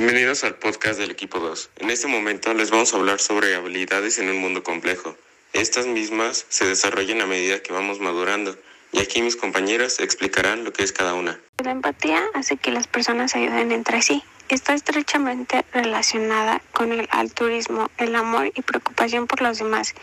Bienvenidos al podcast del equipo 2. En este momento les vamos a hablar sobre habilidades en un mundo complejo. Estas mismas se desarrollan a medida que vamos madurando y aquí mis compañeras explicarán lo que es cada una. La empatía hace que las personas ayuden entre sí. Está estrechamente relacionada con el altruismo, el amor y preocupación por los demás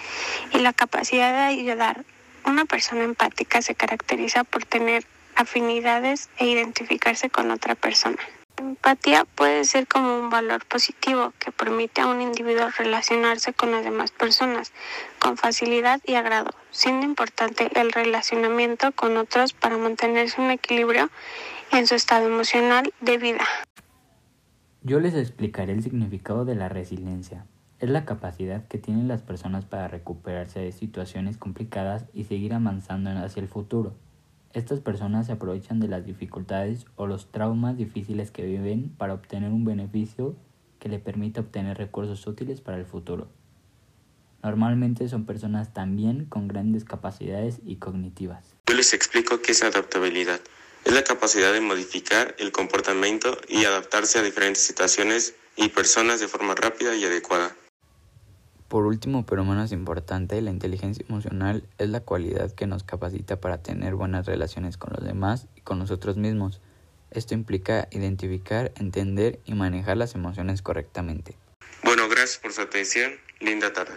y la capacidad de ayudar. Una persona empática se caracteriza por tener afinidades e identificarse con otra persona. Empatía puede ser como un valor positivo que permite a un individuo relacionarse con las demás personas con facilidad y agrado, siendo importante el relacionamiento con otros para mantenerse un equilibrio en su estado emocional de vida. Yo les explicaré el significado de la resiliencia. Es la capacidad que tienen las personas para recuperarse de situaciones complicadas y seguir avanzando hacia el futuro. Estas personas se aprovechan de las dificultades o los traumas difíciles que viven para obtener un beneficio que le permita obtener recursos útiles para el futuro. Normalmente son personas también con grandes capacidades y cognitivas. Yo les explico qué es adaptabilidad. Es la capacidad de modificar el comportamiento y adaptarse a diferentes situaciones y personas de forma rápida y adecuada. Por último, pero menos importante, la inteligencia emocional es la cualidad que nos capacita para tener buenas relaciones con los demás y con nosotros mismos. Esto implica identificar, entender y manejar las emociones correctamente. Bueno, gracias por su atención. Linda tarde.